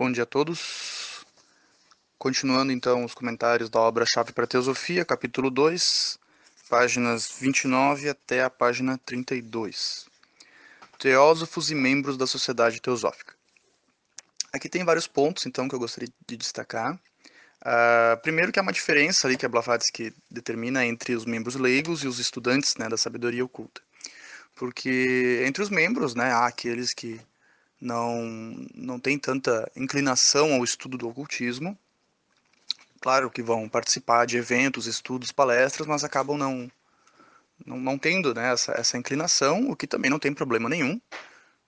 Bom dia a todos. Continuando então os comentários da obra Chave para a Teosofia, capítulo 2, páginas 29 até a página 32. Teósofos e membros da Sociedade Teosófica. Aqui tem vários pontos então que eu gostaria de destacar. Uh, primeiro que há uma diferença ali que a Blavatsky determina entre os membros leigos e os estudantes né, da sabedoria oculta. Porque entre os membros né, há aqueles que não, não tem tanta inclinação ao estudo do ocultismo. Claro que vão participar de eventos, estudos, palestras, mas acabam não, não, não tendo né, essa, essa inclinação, o que também não tem problema nenhum,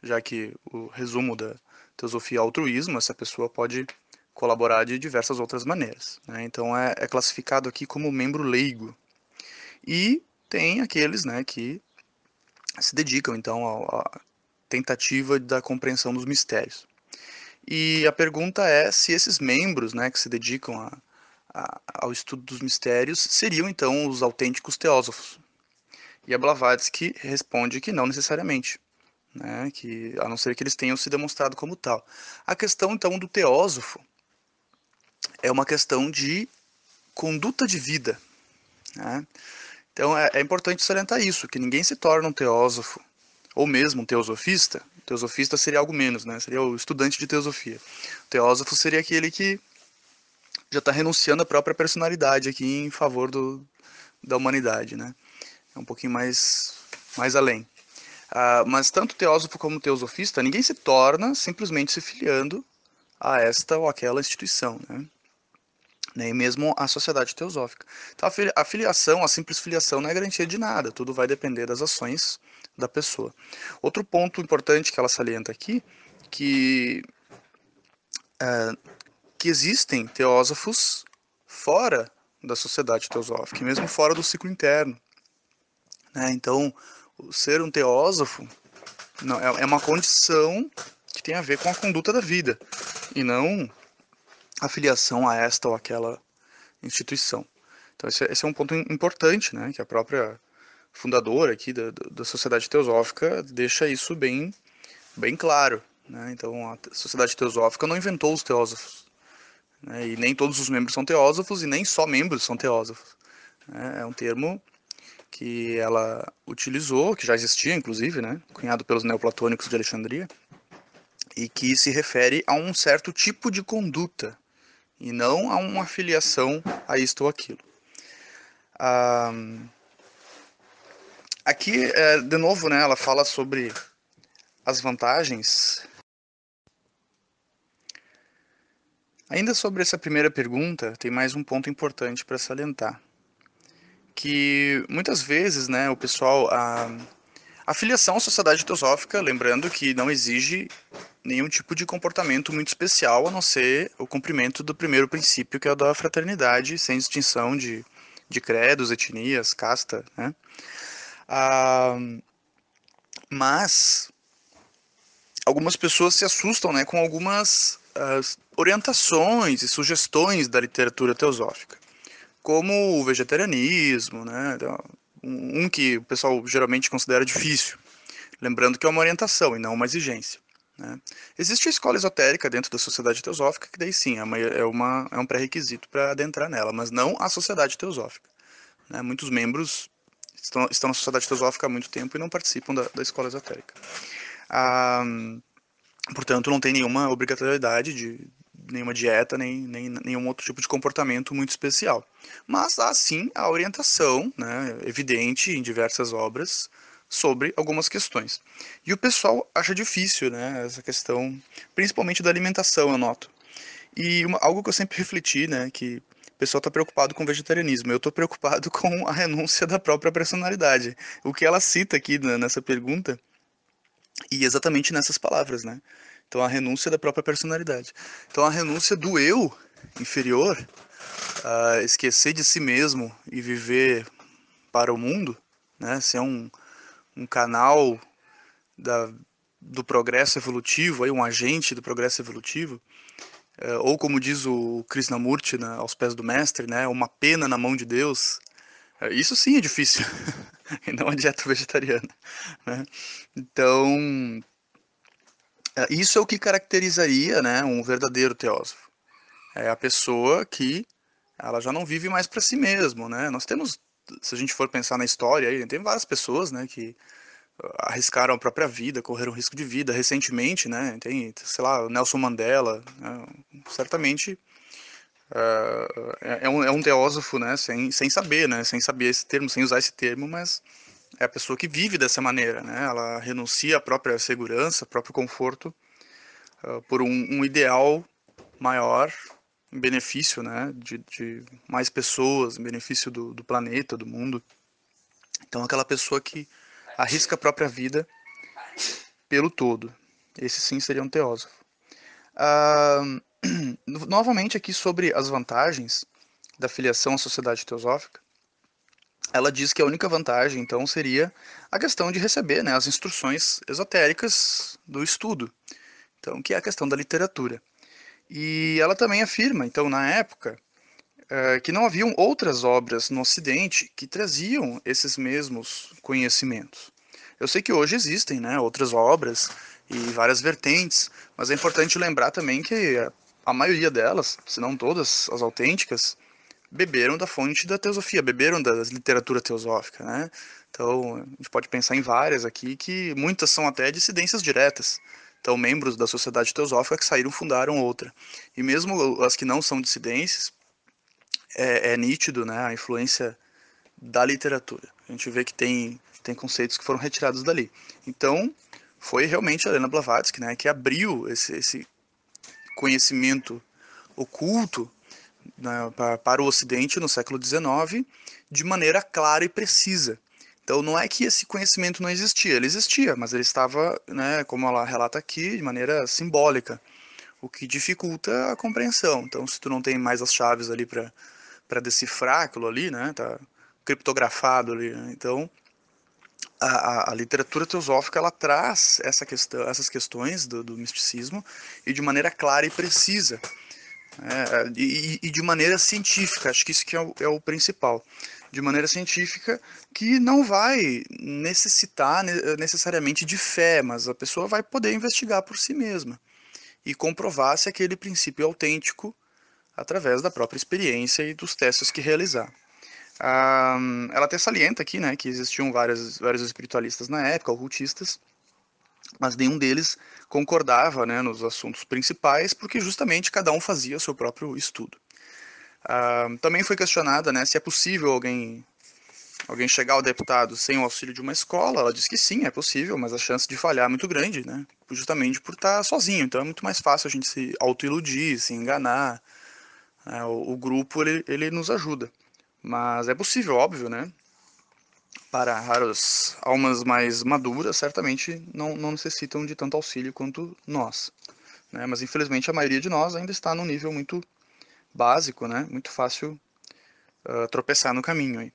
já que o resumo da teosofia é altruísmo, essa pessoa pode colaborar de diversas outras maneiras. Né? Então é, é, classificado aqui como membro leigo. E tem aqueles né, que se dedicam então a, tentativa da compreensão dos mistérios. E a pergunta é se esses membros né, que se dedicam a, a, ao estudo dos mistérios seriam então os autênticos teósofos. E a Blavatsky responde que não necessariamente, né, que, a não ser que eles tenham se demonstrado como tal. A questão então do teósofo é uma questão de conduta de vida. Né? Então é, é importante salientar isso, que ninguém se torna um teósofo ou mesmo um teosofista, teosofista seria algo menos, né? Seria o estudante de teosofia. O teósofo seria aquele que já está renunciando à própria personalidade aqui em favor do, da humanidade, né? É um pouquinho mais, mais além. Ah, mas tanto teósofo como teosofista, ninguém se torna simplesmente se filiando a esta ou aquela instituição, né? Nem mesmo a sociedade teosófica. Então a filiação, a simples filiação não é garantia de nada, tudo vai depender das ações da pessoa. Outro ponto importante que ela salienta aqui, que, é, que existem teósofos fora da sociedade teosófica, mesmo fora do ciclo interno. Né? Então, ser um teósofo não, é, é uma condição que tem a ver com a conduta da vida, e não a filiação a esta ou aquela instituição. Então, esse, é, esse é um ponto importante, né, que a própria fundador aqui da, da Sociedade Teosófica deixa isso bem, bem claro. Né? Então, a Sociedade Teosófica não inventou os teósofos. Né? E nem todos os membros são teósofos, e nem só membros são teósofos. Né? É um termo que ela utilizou, que já existia, inclusive, né? cunhado pelos neoplatônicos de Alexandria, e que se refere a um certo tipo de conduta, e não a uma filiação a isto ou aquilo. Ah, Aqui, é, de novo, né, ela fala sobre as vantagens. Ainda sobre essa primeira pergunta, tem mais um ponto importante para salientar. Que muitas vezes, né, o pessoal, a, a filiação à sociedade teosófica, lembrando que não exige nenhum tipo de comportamento muito especial, a não ser o cumprimento do primeiro princípio, que é o da fraternidade, sem distinção de, de credos, etnias, casta, né? Ah, mas algumas pessoas se assustam né, com algumas uh, orientações e sugestões da literatura teosófica, como o vegetarianismo, né, então, um que o pessoal geralmente considera difícil, lembrando que é uma orientação e não uma exigência. Né. Existe a escola esotérica dentro da sociedade teosófica, que daí sim é, uma, é, uma, é um pré-requisito para adentrar nela, mas não a sociedade teosófica. Né. Muitos membros estão, estão na sociedade teosófica há muito tempo e não participam da, da escola esotérica. Ah, portanto, não tem nenhuma obrigatoriedade de nenhuma dieta, nem, nem nenhum outro tipo de comportamento muito especial. Mas há sim a orientação, né, evidente em diversas obras, sobre algumas questões. E o pessoal acha difícil né, essa questão, principalmente da alimentação, eu noto. E uma, algo que eu sempre refleti, né, que pessoal está preocupado com o vegetarianismo. Eu estou preocupado com a renúncia da própria personalidade. O que ela cita aqui nessa pergunta, e exatamente nessas palavras, né? Então, a renúncia da própria personalidade. Então, a renúncia do eu inferior, a esquecer de si mesmo e viver para o mundo, né? Ser um, um canal da, do progresso evolutivo, aí, um agente do progresso evolutivo, é, ou como diz o Krishnamurti né, aos pés do mestre, né, uma pena na mão de Deus, é, isso sim é difícil, e não a dieta vegetariana. Né? Então, É, isso é o que caracterizaria né, um verdadeiro teósofo. É a pessoa que ela já não vive mais para si mesmo, né? Nós temos, se a gente for pensar na história, tem várias pessoas, né, que arriscaram a própria vida, correram risco de vida recentemente, né? Tem, sei lá, Nelson Mandela, né? certamente uh, é, um, é um teósofo, né? Sem, sem saber, né? Sem saber esse termo, sem usar esse termo, mas é a pessoa que vive dessa maneira, né? Ela renuncia à própria segurança, próprio conforto, uh, por um, um, ideal maior, em benefício, né? De, de mais pessoas, em benefício do, do planeta, do mundo. Então, aquela pessoa que arrisca a própria vida pelo todo. Esse sim seria um teósofo. Uh, novamente aqui sobre as vantagens da filiação à sociedade teosófica, ela diz que a única vantagem, então, seria a questão de receber né, as instruções esotéricas do estudo, então, que é a questão da literatura. E ela também afirma, então, na época, uh, que não haviam outras obras no Ocidente que traziam esses mesmos conhecimentos. Eu sei que hoje existem né, outras obras e várias vertentes, mas é importante lembrar também que a maioria delas, se não todas as autênticas, beberam da fonte da teosofia, beberam da literatura teosófica, né? Então, a gente pode pensar em várias aqui, que muitas são até dissidências diretas. Então, membros da sociedade teosófica que saíram fundaram outra. E mesmo as que não são dissidências, é, é nítido né, a influência da literatura. A gente vê que tem, tem conceitos que foram retirados dali. Então, foi realmente a Helena Blavatsky né, que abriu esse, esse conhecimento oculto né, para o Ocidente no século XIX de maneira clara e precisa. Então não é que esse conhecimento não existia, ele existia, mas ele estava, né, como ela relata aqui, de maneira simbólica, o que dificulta a compreensão. Então se tu não tem mais as chaves ali para para decifrar aquilo ali, né, tá criptografado ali, né? então a, a, a, literatura teosófica ela traz essa questão, essas questões do, do misticismo e de maneira clara e precisa é, e, e, de maneira científica acho que isso que é o, é o, principal de maneira científica que não vai necessitar necessariamente de fé mas a pessoa vai poder investigar por si mesma e comprovar se aquele princípio é autêntico através da própria experiência e dos testes que realizar ela até salienta aqui né, que existiam vários, vários espiritualistas na época, ocultistas, mas nenhum deles concordava né, nos assuntos principais, porque justamente cada um fazia seu próprio estudo. Também foi questionada né, se é possível alguém, alguém chegar ao deputado sem o auxílio de uma escola. Ela diz que sim, é possível, mas a chance de falhar é muito grande, né, justamente por estar sozinho. Então é muito mais fácil a gente se autoiludir, se enganar. Né, o, o grupo ele, ele nos ajuda. Mas é possível, óbvio, né? Para raras almas mais maduras, certamente não, não necessitam de tanto auxílio quanto nós. Né? Mas infelizmente a maioria de nós ainda está num nível muito básico, né? Muito fácil uh, tropeçar no caminho. Aí.